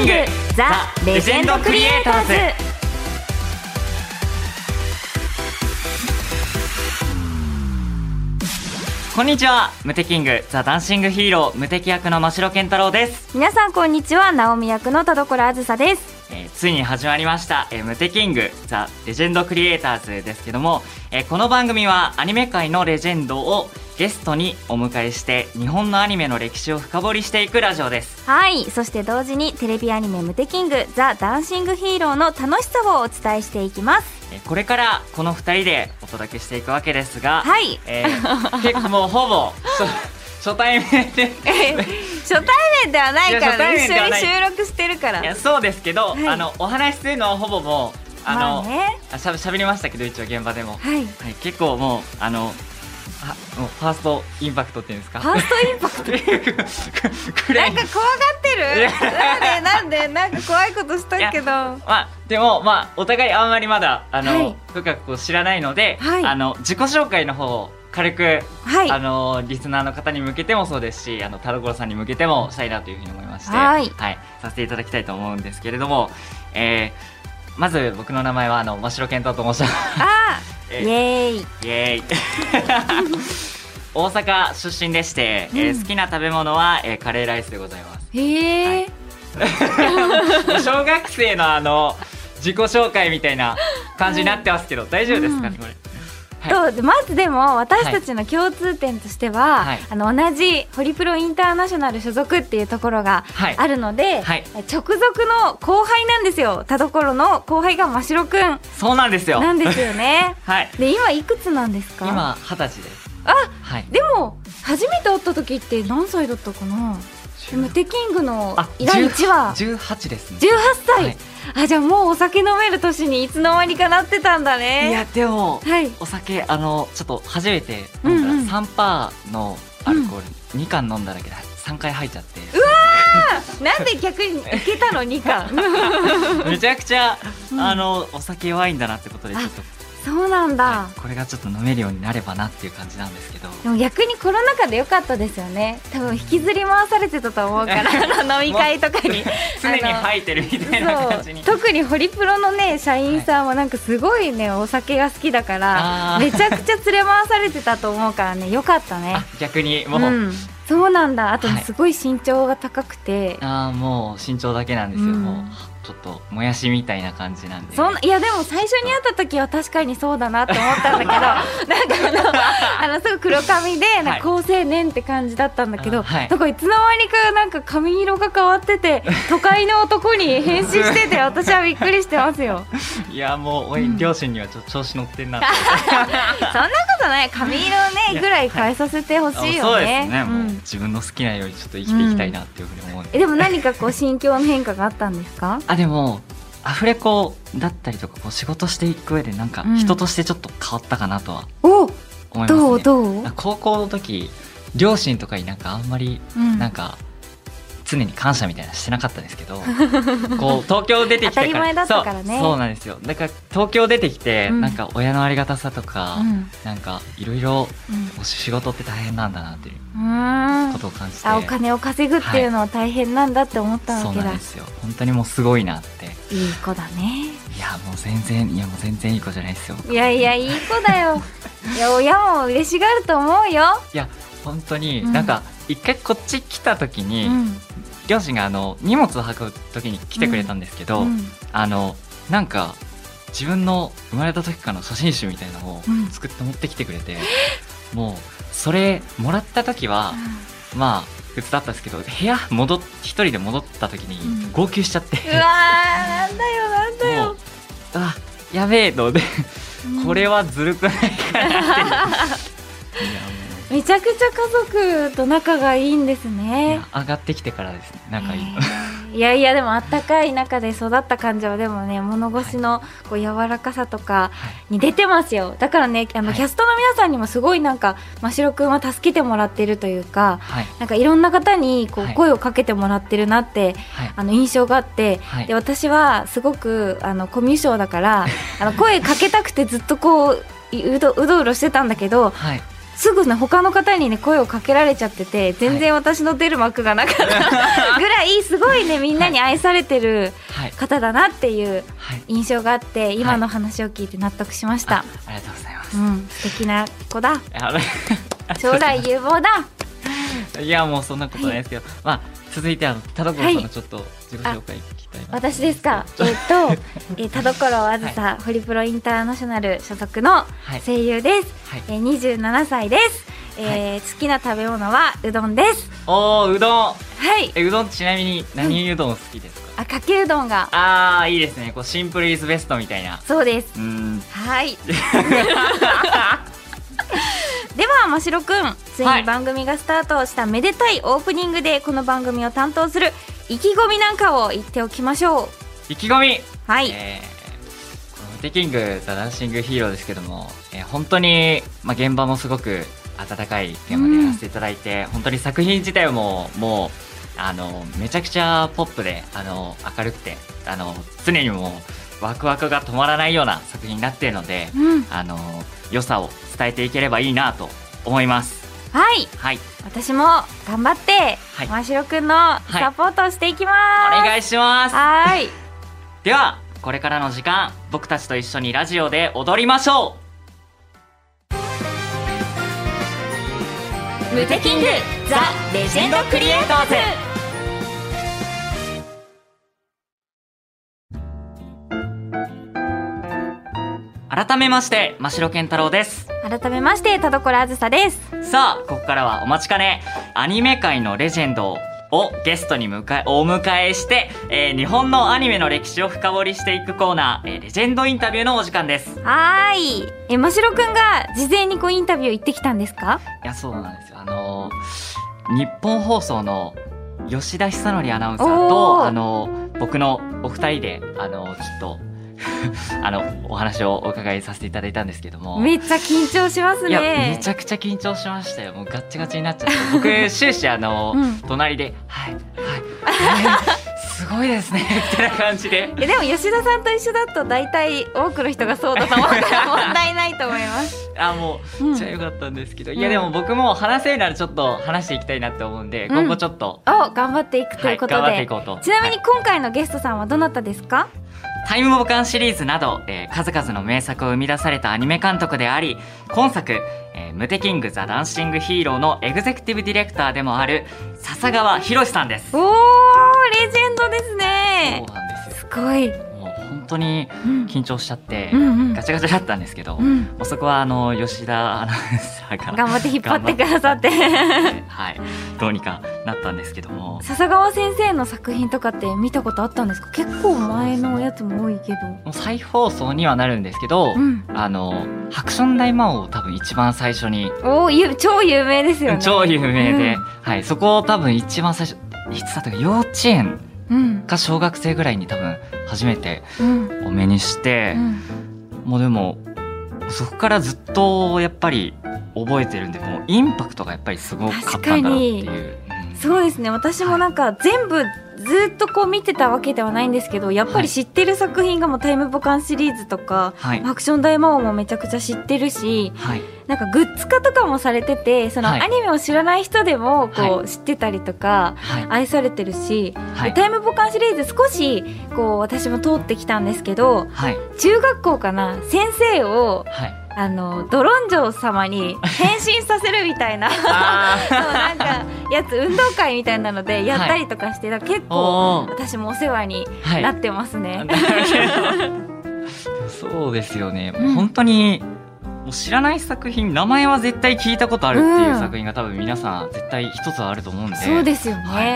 キングザ・レジェンドクリエイターズ。こんにちは。ムテキングザ・ダンシングヒーロームテキ役の真白健太朗です、皆さんこんにちは。直美役の田所あずさですえーついに始まりました、えームテキングザ・レジェンドクリエイターズですけども、えーこの番組はアニメ界のレジェンドをゲストにお迎えして日本のアニメの歴史を深掘りしていくラジオです。はいそして同時にテレビアニメ「ムテキングザ・ダンシングヒーロー」の楽しさをお伝えしていきます。えーこれからこの2人でお届けしていくわけですが、はい。えー結構もうほぼ 初初対面で。初対面ではないからね。一緒に収録してるから。いやそうですけど、はい。あのお話しするのはほぼもうあの、まあね。あしゃべしゃべりましたけど一応現場でも、はい。はい、結構もうあのあもうファーストインパクトっていうんですか？ファーストインパクト？ないんか怖がってる？なんでなんでなんか怖いことしたけど。まあでもまあお互いあんまりまだあの、はい。深く知らないので、はい。あの自己紹介の方を軽く、はい。あのリスナーの方に向けてもそうですしあの田所さんに向けてもしたいなというふうに思いましてはい。させていただきたいと思うんですけれども、えーまず僕の名前はあの真城健太と申します。あ えーイエーイ。イエーイ。大阪出身でして、えーうん。好きな食べ物は、えーカレーライスでございます。へえ、小学生のあの自己紹介みたいな感じになってますけど、大丈夫ですかね、これはい。まずでも私たちの共通点としては、はい。あの同じホリプロインターナショナル所属っていうところがはい。あるので、はい。直属の後輩なんですよ。田所の後輩が真城くん。そうなんですよ。なんですよね。はい。で今いくつなんですか？今二十歳です。あはい。でも初めて会った時って何歳だったかな？ムテキングのあ第1話。十八ですね。18歳、はい。あじゃあもうお酒飲める年にいつの間にかなってたんだいねやでもはい。お酒あのちょっと初めて飲んだうんうん。ら三パーのアルコール二缶飲んだだけで三回入っちゃって。なんで逆にいけたの？2巻 めちゃくちゃうん。あのお酒弱いんだなってことでちょっとそうなんだ、はい。これがちょっと飲めるようになればなっていう感じなんですけど。でも逆にコロナ禍で良かったですよね。多分引きずり回されてたと思うから 飲み会とかに。常に吐いてるみたいな感じに。特にホリプロのね社員さんはなんかすごいねお酒が好きだからめちゃくちゃ連れ回されてたと思うからね良かったね。あ逆にもう、うん、そうなんだ。あとはい。すごい身長が高くて、ああもう身長だけなんですよ、うん。もうちょっともやしみたいな感じなんで、そんいやでも最初に会った時は確かにそうだなって思ったんだけど なんかあの あのすごい黒髪でなんか高青年って感じだったんだけど、あはい。だからいつの間にかなんか髪色が変わってて 都会の男に変身してて私はびっくりしてますよ。いやもうおい、うん両親にはちょっと調子乗ってんなそんなことない。髪色ねぐらい変えさせてほしいそうよねですね、もううん自分の好きなようにちょっと生きていきたいなっていうふうに思うんで、えでも何かこう心境の変化があったんですか？あでもアフレコだったりとかこう仕事していく上でなんかうん。人としてちょっと変わったかなとはお思いますね、どうどう、高校の時両親とかになんかあんまりうん。なんか常に感謝みたいなのしてなかったんですけど こう東京出てきてから。当たり前だったからね。そうそうなんですよ。だから東京出てきて、うん。なんか親のありがたさとか、うん。なんかいろいろうん。お仕事って大変なんだなっていうことを感じて、あお金を稼ぐっていうのは大変なんだって思ったそうわけだ、なんですよ。本当にもうすごいなって。いい子だね。いやもう全然いやもう全然いい子じゃないですよ。いやいやいい子だよ。いや親も嬉しがると思うよ、いや本当にうん。なんか一回こっち来た時に、うん。両親があの荷物を運ぶ時に来てくれたんですけど、うん。あのなんか自分の生まれた時からの写真集みたいなのをうん。作って持ってきてくれて、もうそれもらった時は、まあ普通だったんですけど部屋戻っ一人で戻った時にうん。号泣しちゃって、うわーなんだよなんだもようあやべえので、うん。これはずるくないかなってい やもうめちゃくちゃ家族と仲がいいんですいねや上がってきてからですね仲いいの、えー。いやいやでもあったかい中で育った感じはでもね物腰のこう柔らかさとかに出てますよ。だからねあの、はい。キャストの皆さんにもすごいなんか真城くんは助けてもらってるというかはい。なんかいろんな方にこうはい。声をかけてもらってるなって、はい。あの印象があって、はい。で私はすごくあのコミュ障だからあの声かけたくてずっとこういうどうどうろしてたんだけどはいすぐね他の方にね声をかけられちゃってて全然私の出る幕がなかったぐらい すごいねみんなに愛されてるはい方だなっていうはい。印象があって今の話を聞いて納得しました、あありがとうございます。うん素敵な子だ。あ 将来有望だ。いやもうそんなことないですけど、まあ続いてあの田所さんのちょっと自己紹介私ですか？えっ、と、えー、田所あずさ、ホリプロインターナショナル所属のはい。声優です、はい。えー、27歳です、えー好きな食べ物はうどんです。おーうどん。はい。えうどんちなみに何うどん好きですか、あかけうどんが。ああいいですね。こうシンプルイズベストみたいな。そうです。うーん。はい。では真白くん。つい。はいに番組がスタートしためでたいオープニングでこの番組を担当する意気込みなんかを言っておきましょう。意気込み。はい、えーこの「ムテキング・ザ・ダンシング・ヒーロー」ですけども、えー本当に、まあ、現場もすごく温かい現場でやらせていただいて、本当に作品自体ももうあのめちゃくちゃポップであの明るくてあの常にもうワクワクが止まらないような作品になっているので、うん。あの良さを伝えていければいいなと思います。はい。はい。私も頑張って、はい。ましろくんのサポートをしていきます、お願いします。はーい。ではこれからの時間僕たちと一緒にラジオで踊りましょう。ムテキングザ・レジェンドクリエイターズ。改めまして真城健太郎です改めまして田所あずさです。さあここからはお待ちかね。アニメ界のレジェンドをゲストに迎えお迎えして、えー日本のアニメの歴史を深掘りしていくコーナー、えーレジェンドインタビューのお時間です。はーい。えましろくんが事前にこうインタビュー行ってきたんですか？いやそうなんですよ。あのー日本放送の吉田久典アナウンサーとあのー僕のお二人であのーちょっと あのお話をお伺いさせていただいたんですけども。めっちゃ緊張しますいやねめちゃくちゃ緊張しましたよ。もうガッチガチになっちゃって。僕終始あの、うん。隣で「はいはい、はい、すごいですね」みたいな感じで。えでも吉田さんと一緒だと大体多くの人がそうだと思うから問題ないと思います、あもううん。めっちゃ良かったんですけど、うんいやでも僕も話せるならちょっと話していきたいなって思うんで、うん。今後ちょっと、を頑張っていくとはいいうこと頑張ってで、いこうと。ちなみにはい。今回のゲストさんはどなたですか、タイムボカンシリーズなど、えー数々の名作を生み出されたアニメ監督であり今作「えームテキング・ザ・ダンシング・ヒーロー」のエグゼクティブディレクターでもある笹川ひろしさんです。おーレジェンドですね。そうなんですよ。すごい、本当にうん。緊張しちゃって、ガチャガチャだったんですけど、もうん、うそこはあの吉田アナウンサーから頑張って引っ張ってくださって。はい。どうにかなったんですけども。笹川先生の作品とかって見たことあったんですか？結構前のやつも多いけど。もう再放送にはなるんですけど、うん。あのハクション大魔王を多分一番最初に、おーゆ超有名ですよね。超有名で、うん。はい、そこを多分一番最初いつだったか幼稚園うん。か小学生ぐらいに多分初めてうん。お目にしてう、ん。もうでもそこからずっとやっぱり覚えてるんでもうインパクトがやっぱりすごかったんだろうっていう。うん。そうですね。私もなんか全部ずっとこう見てたわけではないんですけどやっぱり知ってる作品がもうタイムボカンシリーズとか、はい。アクション大魔王もめちゃくちゃ知ってるしはい。なんかグッズ化とかもされててそのはい。アニメを知らない人でもこはう知ってたりとかはい。愛されてるし、はい。タイムボカンシリーズ少しこう私も通ってきたんですけどはい。中学校かな先生をはいあのドロンジョー様に変身させるみたいな。あそうなんかやつ運動会みたいなのでやったりとかして、だから結構私もお世話にはいなってますね。そうですよね、うん。本当にもう知らない作品名前は絶対聞いたことあるっていううん。作品が多分皆さん絶対一つはあると思うんで。そうですよね。はい。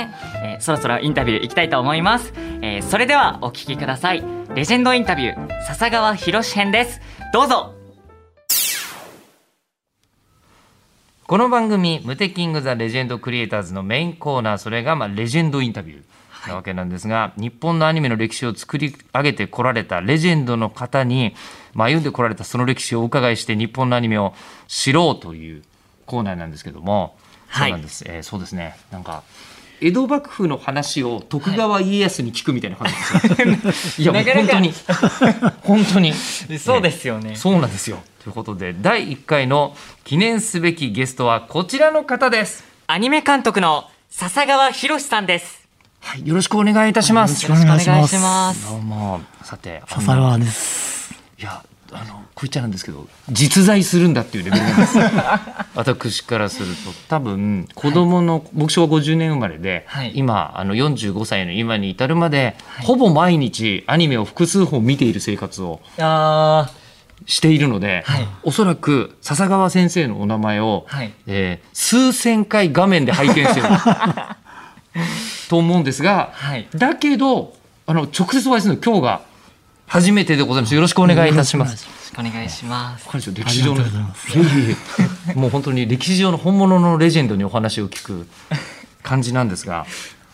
えーそろそろインタビューいきたいと思います、えーそれではお聞きください。レジェンドインタビュー笹川博編です。どうぞこの番組「ムテキング・ザ・レジェンド・クリエイターズ」のメインコーナーそれが、まあ、レジェンドインタビューなわけなんですが、日本のアニメの歴史を作り上げてこられたレジェンドの方に、まあ、歩んでこられたその歴史をお伺いして日本のアニメを知ろうというコーナーなんですけども、はい。そうなんです、えーそうですね。なんか江戸幕府の話を徳川家康に聞くみたいな感じですよ。いやもうなかなか本当に。本当に。そうですよね。そうなんですよ。ということで第1回の記念すべきゲストはこちらの方です。アニメ監督の笹川博さんです。はい、よろしくお願いいたします。よろしくお願いしますどうもさてあの笹川です。いやあのこう言っちゃなんですけど実在するんだっていうレベルなんです 私からすると多分子供の、僕昭和50年生まれで、はい今あの45歳の今に至るまで、ほぼ毎日アニメを複数本見ている生活をあしているので、はいおそらく笹川先生のお名前を、はいえー数千回画面で拝見してる と思うんですが、はいだけどあの直接お会いするの今日が初めてでございますよろしくお願いいたします。よろしくお願いします。これ歴史上のありがとうございますいえいえもう本当に歴史上の本物のレジェンドにお話を聞く感じなんですが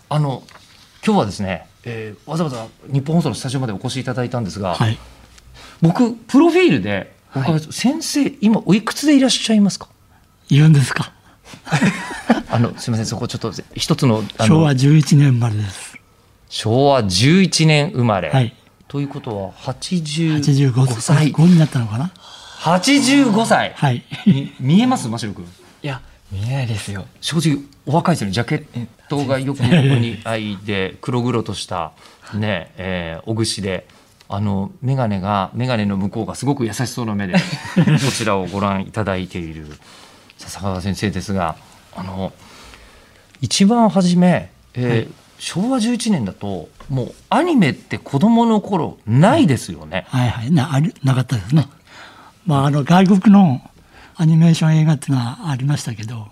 あの今日はですね、えーわざわざ日本放送のスタジオまでお越しいただいたんですが、はい。僕プロフィールでお伺い先生今おいくつでいらっしゃいますか？言うんですか？あのすみませんそこちょっと一つの昭和11年生まれです。昭和11年生まれ、はい。ということは85 85歳歳。5になったのかな？85歳、はい。み見えます？真城君いや、見えないですよ。正直お若いですよねジャケットがよく横に合いで黒々としたねえー、お串であの眼鏡が眼鏡の向こうがすごく優しそうな目で こちらをご覧いただいている笹川先生ですがあの一番初め、えー昭和11年だともうアニメって子供の頃ないですよね。はいはい。な、あり、なかったですね。まあ、あの、外国のアニメーション映画っていうのはありましたけど、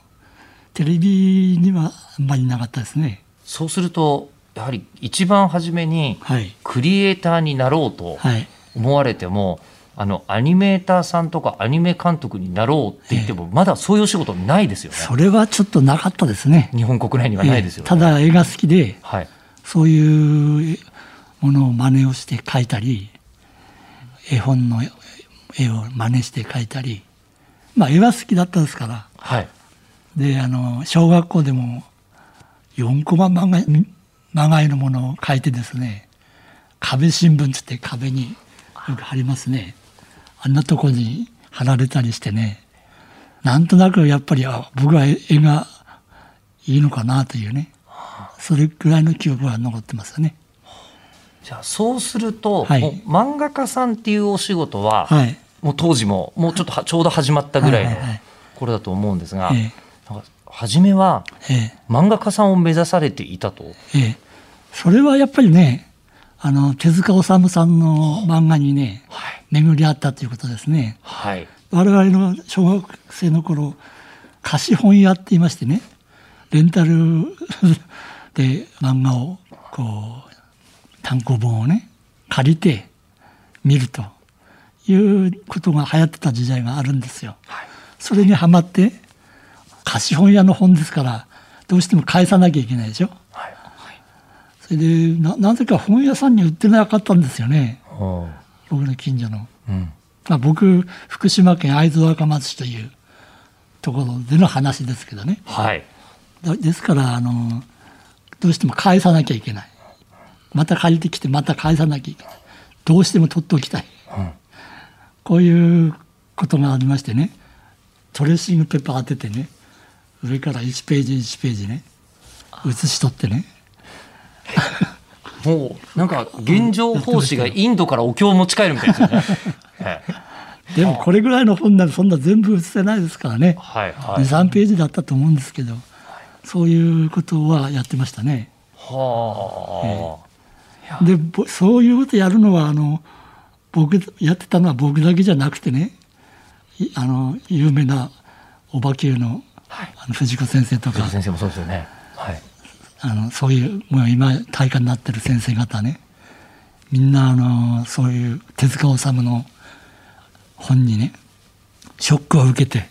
テレビにはあんまりなかったですね。そうするとやはり一番初めにはい。クリエイターになろうとはい。思われても、あのアニメーターさんとかアニメ監督になろうって言っても、まだそういうお仕事ないですよね。それはちょっとなかったですね。日本国内にはないですよね。ただ絵が好きで、はい。そういうものを真似をして描いたり、絵本の絵を真似して描いたり、まあ絵は好きだったですから、はい。で、あの、小学校でも4コマ漫画、長いのものを描いてですね、壁新聞つって壁によく貼りますね。あんなとこに貼られたりしてね、なんとなくやっぱり、あ僕は絵絵がいいのかなというね、それぐらいの記憶が残ってますよね。じゃあそうすると、はい漫画家さんっていうお仕事は、はい。もう当時ももうちょっとはちょうど始まったぐらいのはいはいはい頃だと思うんですが、えなんか初めはええ漫画家さんを目指されていたと。ええそれはやっぱりね、あの、手塚治虫さんの漫画にね、はい。巡り合ったということですね。はい。我々の小学生の頃貸本屋って言いましてねレンタル で漫画をこう単行本をね借りて見るということが流行ってた時代があるんですよ。はい。それにはまって貸本屋の本ですからどうしても返さなきゃいけないでしょ？はい。それでななぜか本屋さんに売ってなかったんですよね僕の近所の。うん。まあ、僕福島県会津若松市というところでの話ですけどねはい。だですからあのどうしても返さなきゃいけないまた借りてきてまた返さなきゃいけないどうしても取っておきたい、うんこういうことがありましてねトレーシングペーパー当ててね上から1ページ1ページね。写し取ってね。もうなんか現状奉仕がインドからお経を持ち帰るみたいですよね。ええ。でもこれぐらいの本ならそんな全部写せないですからね。はいはい。23ページだったと思うんですけどそういうことはやってましたね。はでぼそういうことやるのはあの僕やってたのは僕だけじゃなくてねいあの有名なおばきゅうの,、あの藤子先生とあ。か先生もそうですよね。はい。あのそういうもう今大家になってる先生方ねみんなあのそういう手塚治虫の本にねショックを受けて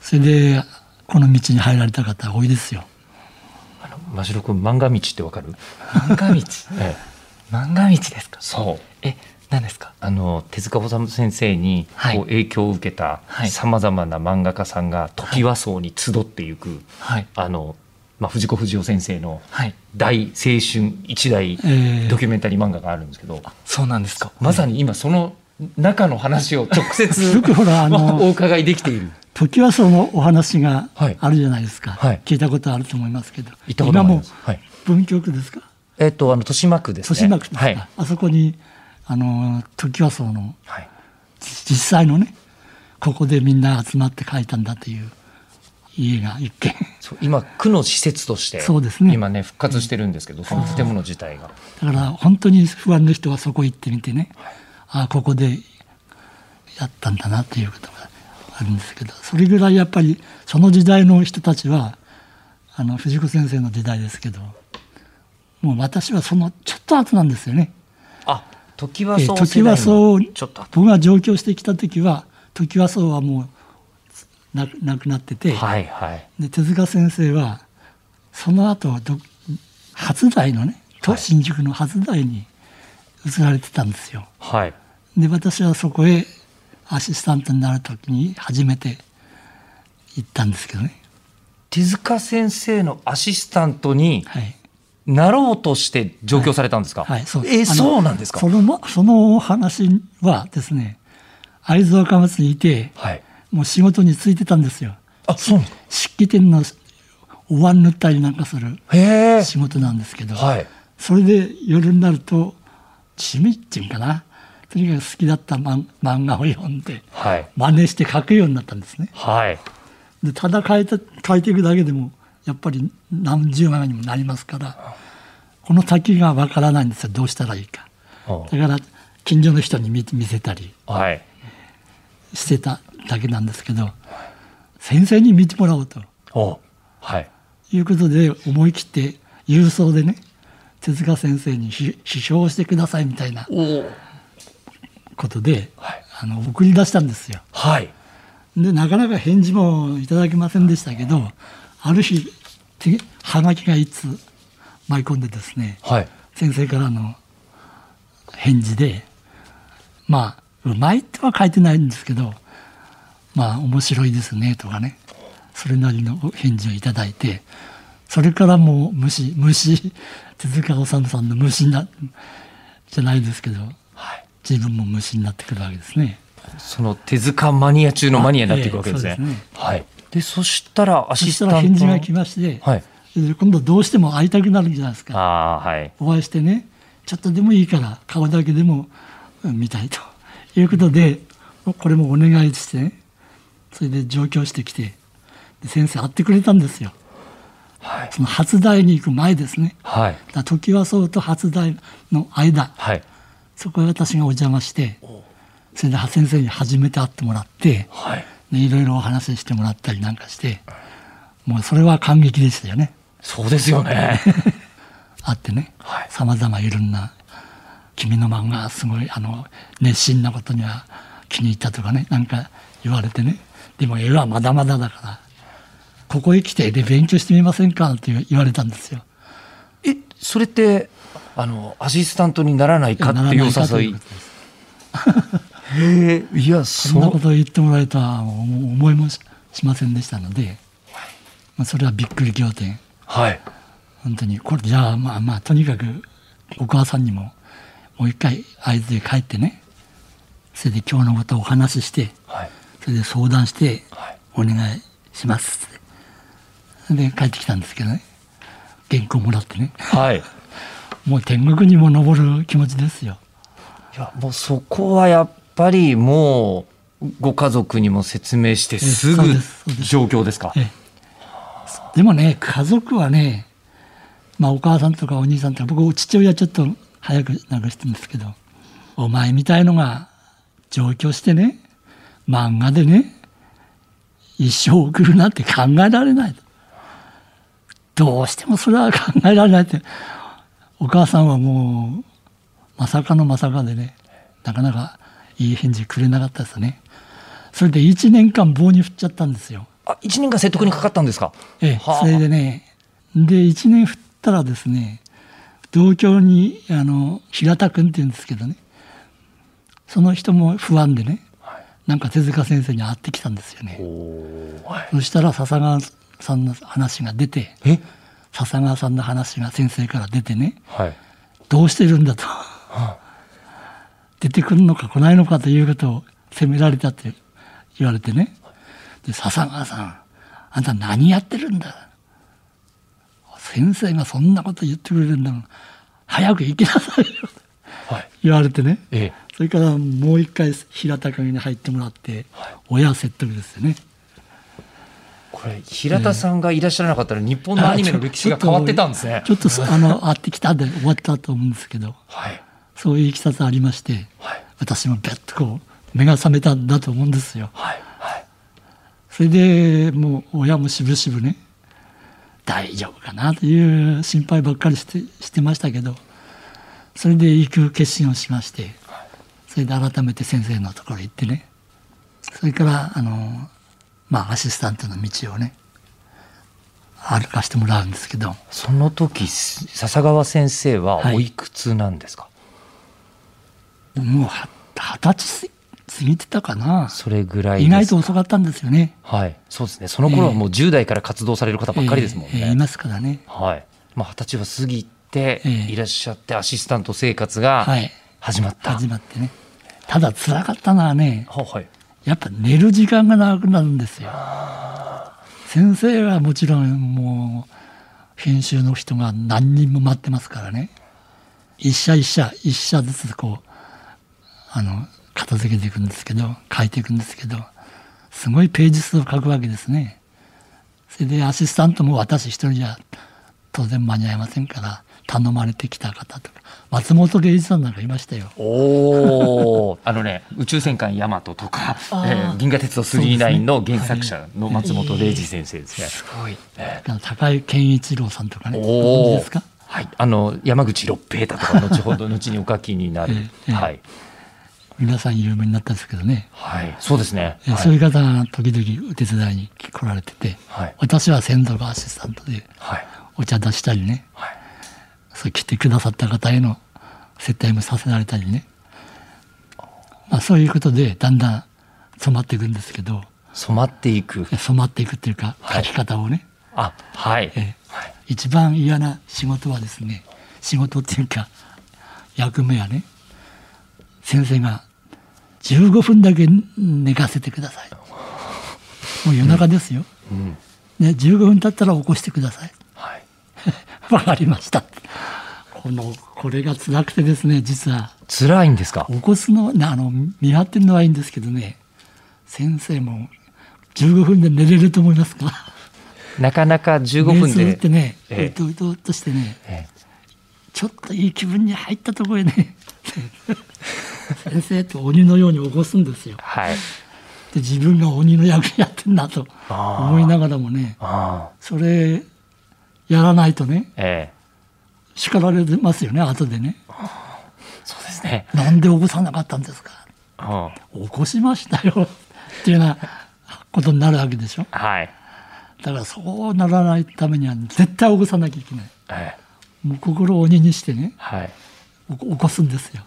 それでこの道に入られた方多いですよ。あの真城君漫画道ってわかる？漫画道？ええ。漫画道ですか？そう。え、何ですか？あの手塚治虫先生にはい。こう影響を受けたはい。さまざまな漫画家さんがトキワ荘に集っていく、はい。あの、まあ、藤子不二雄先生のはい。大青春一大ええドキュメンタリー漫画があるんですけど、そうなんですか。まさに今その中の話を直接よくほらあのお伺いできている。時はそのお話がはい。あるじゃないですか、はい。聞いたことあると思いますけど。今も文京区ですか？えっとあの豊島区ですね。豊島区はい。あそこにあの時はそのはい。実際のねここでみんな集まって書いたんだという家が一軒今区の施設としてそうですね今ね復活してるんですけど、その建物自体が。だから本当に不安の人はそこ行ってみてね、ああここでやったんだなっていうことがあるんですけどそれぐらいやっぱりその時代の人たちはあの藤子先生の時代ですけどもう私はそのちょっと後なんですよね。あ、時はえそう時。僕が上京してきた時は時はそうはもうなくなくなってて、はいはい。で手塚先生はその後ど初台のねとはい新宿の初台に移られてたんですよ。はい。で私はそこへアシスタントになる時に初めて行ったんですけどね。手塚先生のアシスタントにはい、なろうとして上京されたんですか？はい、そうえーあのそうなんですか？そのまそのお話はですね会津若松にいてはい。もう仕事に就いてたんですよ。あ、そうなんですか？漆器店のお椀塗ったりなんかする。仕事なんですけど、はい。それで夜になると趣味っていうかな？とにかく好きだった漫漫画を読んではい。真似して書くようになったんですね。はい。でただ書いて書いていくだけでもやっぱり何十万にもなりますからこの先がわからないんですよどうしたらいいか。おだから近所の人に見見せたりはい。してただけなんですけど先生に見てもらおうとおはい。いうことで思い切って郵送でね手塚先生に批批評してくださいみたいなおことで、はいあの送り出したんですよ。はい。でなかなか返事もいただけませんでしたけどある日てはがきがいつ舞い込んでですねはい。先生からの返事でまあうまいとは書いてないんですけどまあ面白いですねとかねそれなりの返事をいただいてそれからもう虫虫手塚治虫さんの虫になじゃないですけどはい。自分も虫になってくるわけですね。その手塚マニア中のマニアになっていくわけですね。あええすねはい。で、そしたらアそしシスタントの。たら返事が来まして、はい。で今度どうしても会いたくなるんじゃないですか。あはい。お会いしてねちょっとでもいいから顔だけでもうん見たいということでこれもお願いしてねそれで上京してきてで先生会ってくれたんですよはい。その初台に行く前ですねはい。だ時はそうと初台の間はい。そこへ私がお邪魔してそれで先生に初めて会ってもらってはい。でいろいろお話ししてもらったりなんかしてもうそれは感激でしたよね。そうですよね。会ってねはい。さまざまいろんな君の漫画すごいあの熱心なことには気に入ったとかねなんか言われてね。でも絵はまだまだだからここへ来て絵で勉強してみませんかって言われたんですよ。え、それって、あの、アシスタントにならないかっていうお誘いへえ、いや、そんなことを言ってもらえたは思いもししませんでしたので、まあ、それはびっくり仰天。はい。本当に。これじゃあまあまあとにかくお母さんにももう一回会津へ帰ってね。それで今日のことをお話ししてはい。それで相談してはい。お願いしますって。で帰ってきたんですけどね。原稿もらってね。はい。もう天国にも昇る気持ちですよ。いや、もうそこはやっぱりもう、ご家族にも説明してすぐ状況ですか？ええ。でもね家族はねまあお母さんとかお兄さんとか僕父親ちょっと早く亡くしてるんですけどお前みたいのが上京してね漫画でね一生送るなんて考えられないどうしてもそれは考えられないって。お母さんはもうまさかのまさかでねなかなかいい返事くれなかったですね。それで1年間棒に振っちゃったんですよ。あ、一年間説得にかかったんですか？ええ、はあ。それでねで1年振ったらですね同居にあの平田君って言うんですけどねその人も不安でねなんか手塚先生に会ってきたんですよね。はい。そしたら笹川さんの話が出てえ？笹川さんの話が先生から出てねはい。どうしてるんだと出てくるのか来ないのかということを責められたって言われてね。で、笹川さん、あんた何やってるんだ？先生がそんなこと言ってくれるんだ早く行きなさいよ。はい。言われてね。ええ。それからもう一回平高に入ってもらって、親説得ですよね。これ平田さんがいらっしゃらなかったら日本のアニメの歴史が変わってたんですね。ちょっとあの、会ってきたんで終わったと思うんですけど、はいそういういきさつありまして、はい。私もべっとこう、目が覚めたんだと思うんですよ。はいはい。それでもう親もしぶしぶね、大丈夫かなという心配ばっかりしてしてましたけど、それで行く決心をしまして、それで改めて先生のところへ行ってね、それから、あの、まあ、アシスタントの道をね、歩かしてもらうんですけど、その時笹川先生ははい。おいくつなんですか、もうは二十歳過ぎてたかな。それぐらい意外と遅かったんですよね。はいそうですねその頃はもう10代から活動される方ばっかりですもんね、ええええいますからね。はいまあ二十歳は過ぎてええいらっしゃってアシスタント生活がはい。始まった、始まってね。ただ辛かったのはね、ははいやっぱ寝る時間が長くなるんですよ。先生はもちろんもう編集の人が何人も待ってますからね。一社一社一社ずつこうあの片付けていくんですけど書いていくんですけどすごいページ数を書くわけですね。それでアシスタントも私一人じゃ当然間に合いませんから頼まれてきた方とか松本零士さんなんかいましたよ。おお あのね宇宙戦艦ヤマトとか、えー銀河鉄道999の原作者の松本零士先生ですね。すごい。高井健一郎さんとかね、はい。あの山口六平太とか後ほど 後にお書きになる、ええはい皆さん有名になったんですけどね、はい。そうですね。えはい。そういう方が時々お手伝いに来られてて、はい。私は先祖がアシスタントではい。お茶出したりね、はい。そう来てくださった方への接待もさせられたりね、まあ、そういうことでだんだん染まっていくんですけど。染まっていく。え染まっていくっていうかはい。書き方をね、あはい。えはい。一番嫌な仕事はですね仕事っていうか役目はね先生が15分だけ寝かせてください。もう夜中ですよ、うんね、15分経ったら起こしてください。はい。わかりました。このこれが辛くてですね実は。辛いんですか？起こすのねあの見張ってるのはいいんですけどね。先生も15分で寝れると思いますか？なかなか15分で。ってね、ええ。うとうとっとしてねえちょっといい気分に入ったところへね先生と鬼のように起こすんですよ。えはい。で自分が鬼の役やってんだと思いながらもねあそれやらないとねええ。叱られますよね後でね。そうですね。なんで起こさなかったんですか？うん。起こしましたよ。っていうようなことになるわけでしょ。はい。だからそうならないためには絶対起こさなきゃいけない。ええ。もう心を鬼にしてねはい。起こ起こすんですよ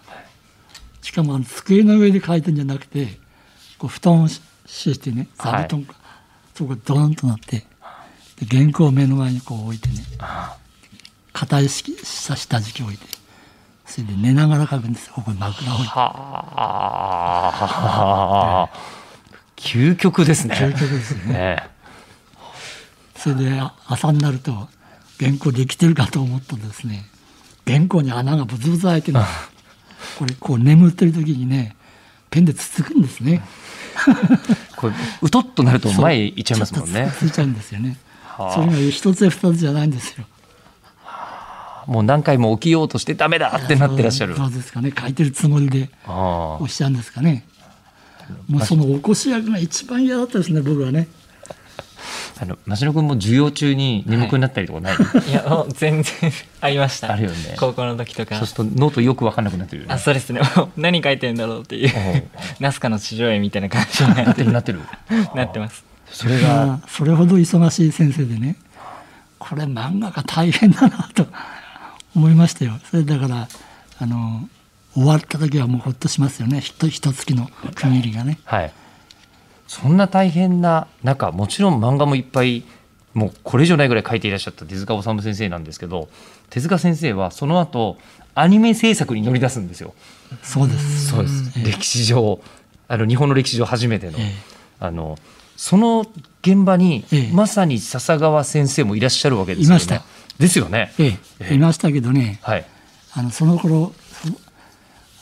しかもあの机の上で書いてんじゃなくてこう布団をし敷いてね座布団が、そこドーンとなってで原稿を目の前にこう置いてね硬いした下敷きを置いてそれで寝ながら書くんですよ。ここに枕を置いて。はあ。究極ですね。究極ですよね。えそれであ朝になると原稿できてるかと思ったらですね。原稿に穴がブツブツ開いてるんですこれこう眠ってる時にねペンでつつくんですね。え これうとっとなると前行っちゃいますもんね。つついちゃうんですよね。はあ。それが一つや二つじゃないんですよ。もう何回も起きようとしてダメだってなってらっしゃる。そうですかね。書いてるつもりであ。おっしゃるんですかね。もうその起こし役が一番嫌だったですね僕はねあの増野君も授業中に眠くなったりとかない、い。やもう全然ありました。あるよね。高校の時とか。そうするとノートよく分かんなくなってるよね。あそうですね。何書いてんだろうっていう。ナスカの地上絵みたいな感じにななっっててるなってる。なってます。それがまあそれほど忙しい先生でねこれ漫画が大変だなと 思いましたよ。それだからあの終わった時はもうほっとしますよね。ひと一月の区切りがね。はいそんな大変な中もちろん漫画もいっぱいもうこれ以上ないぐらい書いていらっしゃった手塚治虫先生なんですけど手塚先生はその後アニメ制作に乗り出すんですよ。そうです。そうです。歴史上あの日本の歴史上初めての、ええあのその現場に、ええまさに笹川先生もいらっしゃるわけですよね。いましたですよね。えええ、えいましたけどね、はい。あのその頃そ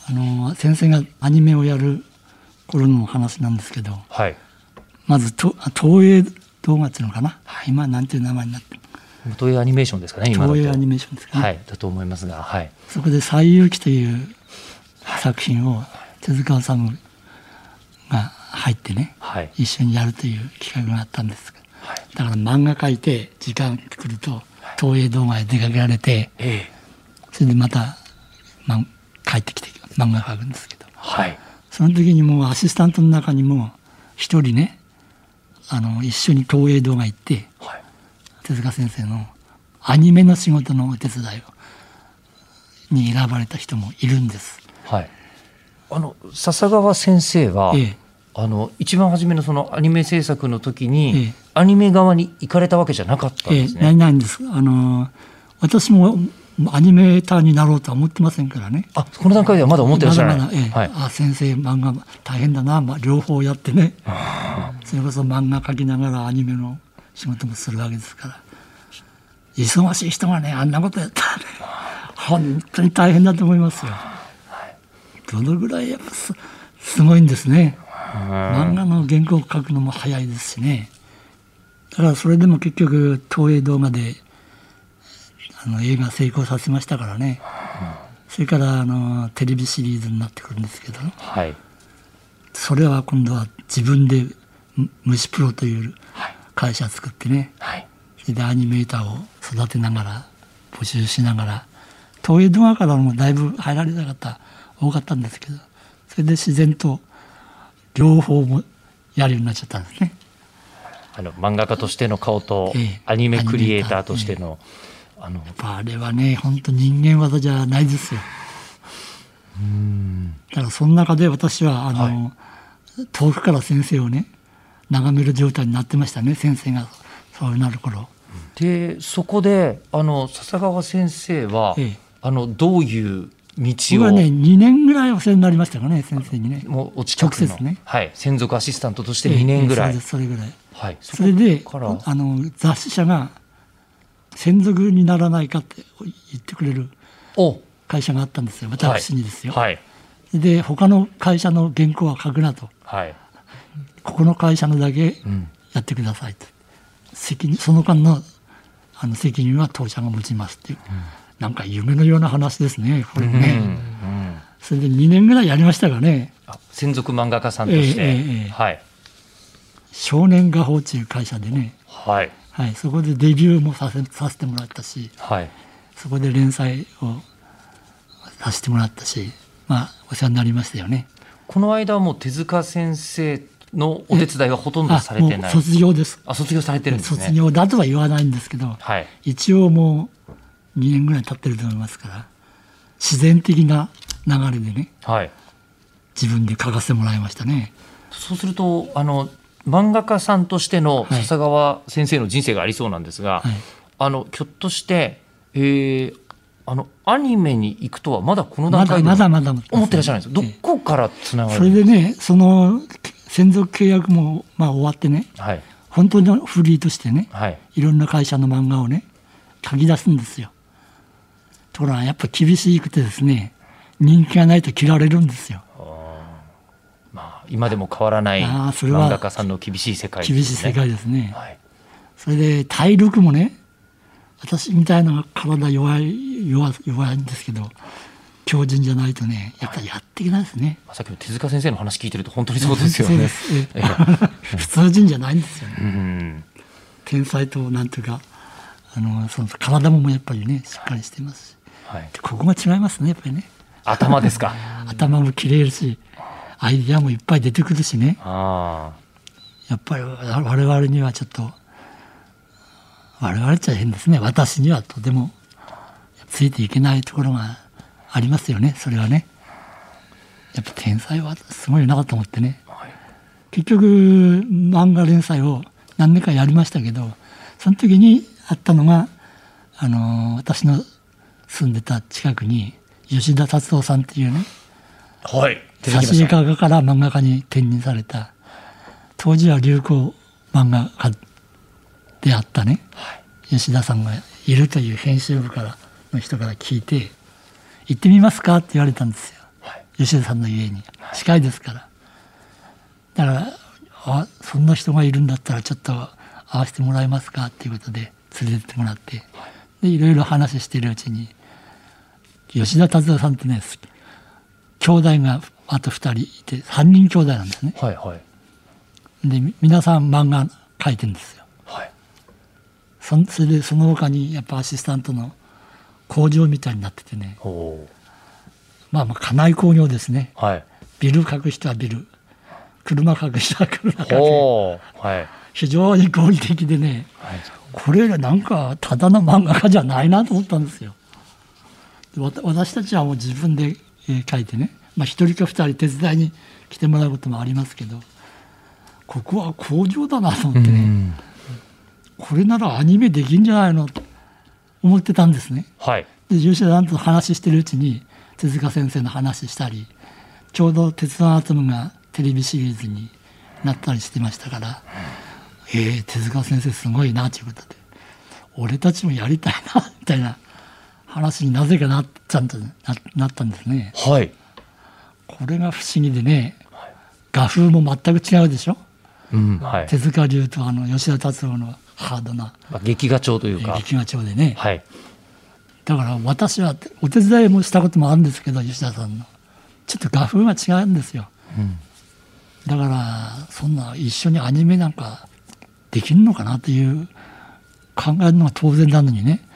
あの先生がアニメをやる頃の話なんですけど、はい。まずと東映動画っていうのかな、今なんていう名前になってる？東映アニメーションですかね。東映アニメーションですかね、はい。だと思いますが、はい。そこで「西遊記」という作品を手塚治虫が入ってねはい。一緒にやるという企画があったんですがはい。だから漫画描いて時間来ると東映動画へ出かけられてええそれでまた、ま、帰ってきて漫画描くんですけどはい。その時にもうアシスタントの中にも一人ねあの一緒に東映動画行ってはい。手塚先生のアニメの仕事のお手伝いをに選ばれた人もいるんです。はい。あの笹川先生は、ええあの一番初めのそのアニメ制作の時に、ええアニメ側に行かれたわけじゃなかったんええ、ですね。ないないんです。あの私もアニメーターになろうとは思ってませんからね。あこの段階ではまだ思ってらっしゃらない。まだまだええはい。あ先生漫画大変だな、まあ、両方やってねそれこそ漫画描きながらアニメの仕事もするわけですから忙しい人がねあんなことやったらね本当に大変だと思いますよ。どのぐらいやっぱすすごいんですね。漫画の原稿を書くのも早いですしねだからそれでも結局東映動画であの映画成功させましたからね、それからあのテレビシリーズになってくるんですけど。はい。それは今度は自分でむ虫プロという会社作ってね。はい。それでアニメーターを育てながら募集しながら。東映動画からもだいぶ入られた方多かったんですけど。それで自然と両方もやるようになっちゃったんですね。あの漫画家としての顔と、ええ。アニメクリエイターとしての、あのあれはね本当人間技じゃないですよ。だからその中で私はあの、遠くから先生をね眺める状態になってましたね先生がそうなる頃。でそこであの笹川先生は、ええあのどういう道を僕はね2年ぐらいお世話になりましたかね先生にね。もうお近くの直接ねはい、専属アシスタントとして2年ぐらい、ええええそれでそれぐらい。はい、それであの雑誌社が専属にならないかって言ってくれるお。会社があったんですよ。私にですよ。はい。で他の会社の原稿は書くなと。はい、ここの会社のだけうん、やってくださいと。責任その間のあの責任は当社が持ちますっていう、なんか夢のような話ですね。これうん。ね、うん。それで2年ぐらいやりましたがね。あ専属漫画家さんとして、ええええええ。はい。少年画報っていう会社でね、はいはい、そこでデビューもさせさせてもらったしはい。そこで連載をさせてもらったしまあお世話になりましたよね。この間はもう手塚先生のお手伝いはほとんどされてない？う卒業です。あ卒業されてるんですね。卒業だとは言わないんですけど、はい一応もう2年ぐらい経ってると思いますから自然的な流れでねはい。自分で書かせてもらいましたね。そうするとあの漫画家さんとしてのはい。笹川先生の人生がありそうなんですが、はい。あのひょっとして、えーあのアニメに行くとはまだこの段階でまだまだ思ってらっしゃらないんですええ。どこからつながる？それでねその専属契約もまあ終わってねはい。本当にフリーとしてねはい。いろんな会社の漫画をね書き出すんですよ。ところがやっぱ厳しくてですね人気がないと嫌われるんですよ。まあ、今でも変わらない漫画家さんの厳しい世界ですね。厳しい世界ですね。はい。それで体力もね私みたいな体弱い弱弱いんですけど強靭じゃないとねやっぱりやっていけないですね。まあさっきの手塚先生の話聞いてると本当にそうですよね。普通人じゃないんですよね。うん天才となんていうかあのその体もやっぱりねしっかりしていますし。はい、でここが違いますねやっぱりね。頭ですか。頭も綺麗るしアイデアもいっぱい出てくるしね。あやっぱり我々にはちょっと我々っちゃ変ですね。私にはとてもついていけないところがありますよね。それはね。やっぱ天才はすごいなと思ってね。あ、はい、結局漫画連載を何年かやりましたけどその時にあったのがあの私の住んでた近くに吉田達夫さんっていうね。はい挿絵した画家から漫画家に転任された。当時は流行漫画家であったね、吉田さんがいるという編集部からの人から聞いて「行ってみますか?」って言われたんですよ、吉田さんの家に。近いですから。だからあそんな人がいるんだったらちょっと会わせてもらえますかっていうことで連れてってもらって。でいろいろ話してるうちに吉田達夫さんってね兄弟があと2人いて3人兄弟なんですね。はいはい。でみ皆さん漫画描いてるんですよ。はい。そんそれでその他にやっぱアシスタントの工場みたいになっててね。まあまあ家内工業ですね。はい。ビル描く人はビル。車描く人は車描くはい。非常に合理的でね。はい。これなんかただの漫画家じゃないなと思ったんですよ。私たちはもう自分でえー描いてねまあ一人か二人手伝いに来てもらうこともありますけどここは工場だなと思ってね、これならアニメできんじゃないのと思ってたんですね。はいで吉田さんと話してるうちに手塚先生の話したりちょうど「鉄腕アトム」がテレビシリーズになったりしてましたから「えー、手塚先生すごいな」ということで俺たちもやりたいなみたいな話になぜかなっちゃんとななったんですね。はいこれが不思議でね画風も全く違うでしょ？うん。はい。手塚流とあの吉田達夫のハードな。まあ劇画調というか。劇画調でね。はい。だから私はお手伝いもしたこともあるんですけど吉田さんの。ちょっと画風が違うんですよ、だからそんな一緒にアニメなんかできるのかなという考えるのが当然なのにね。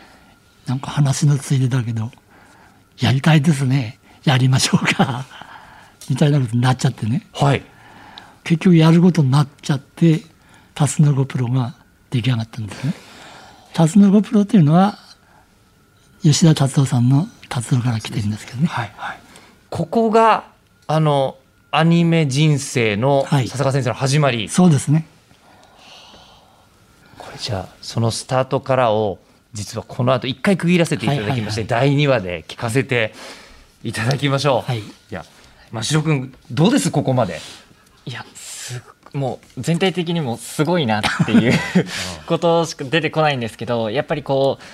なんか話のついでだけどやりたいですね。やりましょうかみたいなことになっちゃってねはい結局やることになっちゃってタスノコプロが出来上がったんですね。タスノコプロというのは吉田達夫さんの達夫から来てるんですけどね。はいはいここがあのアニメ人生のはい笹川先生の始まり、そうですね。これじゃあそのスタートからを実はこの後一回区切らせていただきまして、はい第2話で聞かせていただきましょう。はい。いや真城君どうです？ここまで。いやすもう全体的にもすごいなっていうことしか出てこないんですけどやっぱりこう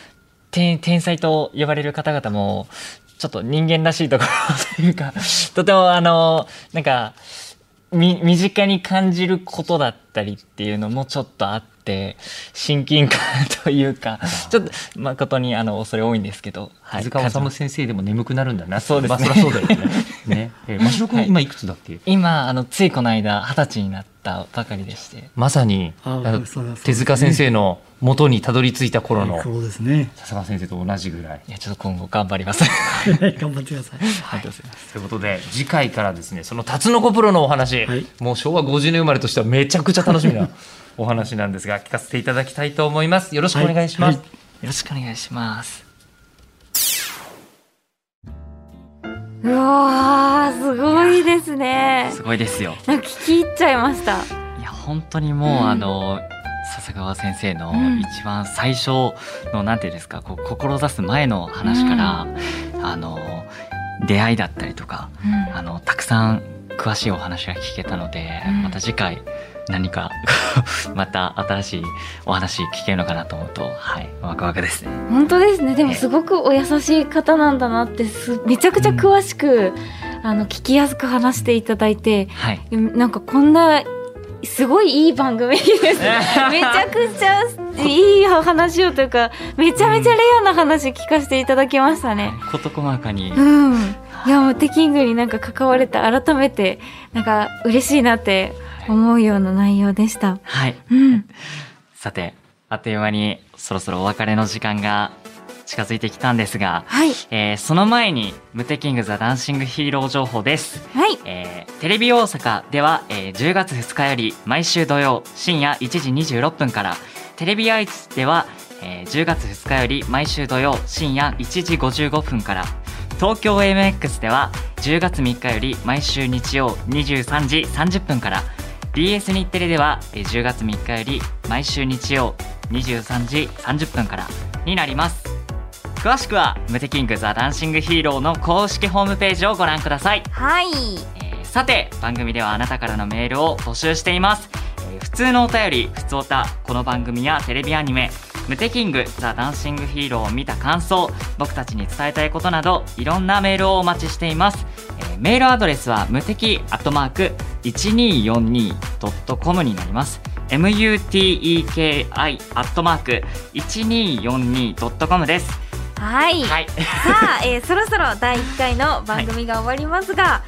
天天才と呼ばれる方々もちょっと人間らしいところというか とてもあのなんかみ身近に感じることだったりっていうのもちょっとあって親近感というかちょっと誠にあの恐れ多いんですけど、はい、手塚治虫先生でも眠くなるんだな。そうですねまあ、そうだよね。ね。えー真城君、はい今いくつだっけ？今あのついこの間二十歳になったばかりでしてまさに手塚先生の元にたどり着いた頃の そうですね。笹川先生と同じぐらい。いやちょっと今後頑張ります。頑張ってください。ありがとうございますということで次回からですねそのタツノコプロのお話、はいもう昭和50年生まれとしてはめちゃくちゃ楽しみなお話なんですが聞かせていただきたいと思います。よろしくお願いします、はいよろしくお願いします。うわーすごいですね。すごいですよ。なんか聞き入っちゃいました。いや本当にもう、うん。あの笹川先生のうん。一番最初のなんていうんですかこう志す前の話から、あの出会いだったりとかあのたくさん詳しいお話が聞けたので、うん。また次回何か また新しいお話聞けるのかなと思うとはいワクワクですね。本当ですね。でもすごくお優しい方なんだなってすめちゃくちゃ詳しく、あの聞きやすく話していただいてはい。なんかこんなすごいいい番組です。めちゃくちゃいい話をというかめちゃめちゃレアな話聞かせていただきましたね。事細かに。うん、いやもうテキングになんか関われて改めてなんか嬉しいなって思うような内容でした。はい。うん、さてあっという間にそろそろお別れの時間が近づいてきたんですが、はいえーその前に「ムテキング・ザ・ダンシング・ヒーロー」情報です。はいえーテレビ大阪では、えー10月2日より毎週土曜深夜1時26分からテレビ愛知では、えー10月2日より毎週土曜深夜1時55分から東京 MX では10月3日より毎週日曜23時30分から BS 日テレではえー10月3日より毎週日曜23時30分からになります。詳しくはムテキングザダンシングヒーローの公式ホームページをご覧ください、はい。えーさて番組ではあなたからのメールを募集しています、えー普通のお便り普通おたこの番組やテレビアニメムテキングザダンシングヒーローを見た感想僕たちに伝えたいことなどいろんなメールをお待ちしています、えーメールアドレスは無敵アットマーク 1242.com になります。Muteki アットマーク 1242.com です。はい、はい。さあ、えーそろそろ第1回の番組が終わりますが、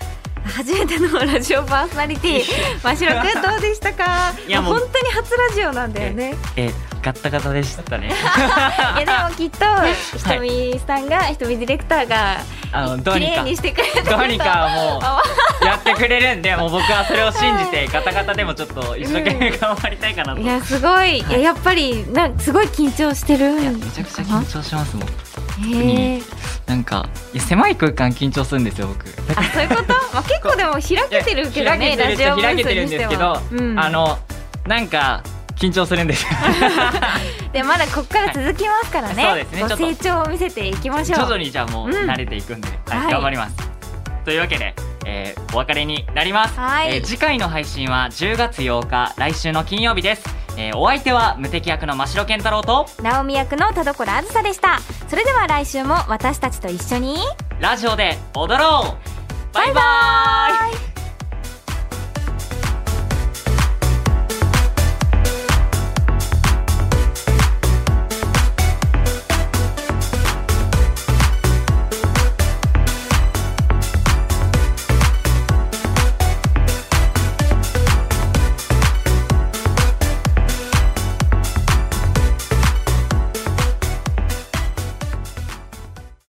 初めてのラジオパーソナリティ真城くんどうでしたか？いやもう。本当に初ラジオなんだよね。えーガッタガタでしたね。いやでもきっとひとみさんがひとみディレクターがあのどう綺にか。麗にしてくれてどうにかもあう やってくれるんでもう僕はそれを信じてガタガタでもちょっと一生懸命頑張りたいかなと、いやすごい、い、ややっぱりなんすごい緊張してる。めちゃくちゃ緊張しますもんへえなんかいや狭い空間緊張するんですよ僕。あそういうこと、まあ、結構でも開けてるけどねラジオ開けてるんですけど、は、うん、あのなんか緊張するんですよ。でまだここから続きますからね,、はい。そうですね。こうちょっと。成長を見せていきましょう。徐々にじゃあもううん。慣れていくんで、はいはい。頑張ります。というわけで、えーお別れになります、はい。えー次回の配信は10月8日来週の金曜日です、えーお相手は無敵役の真城健太郎と直美役の田所あずさでした。それでは来週も私たちと一緒にラジオで踊ろう。バイバイ。バイバイ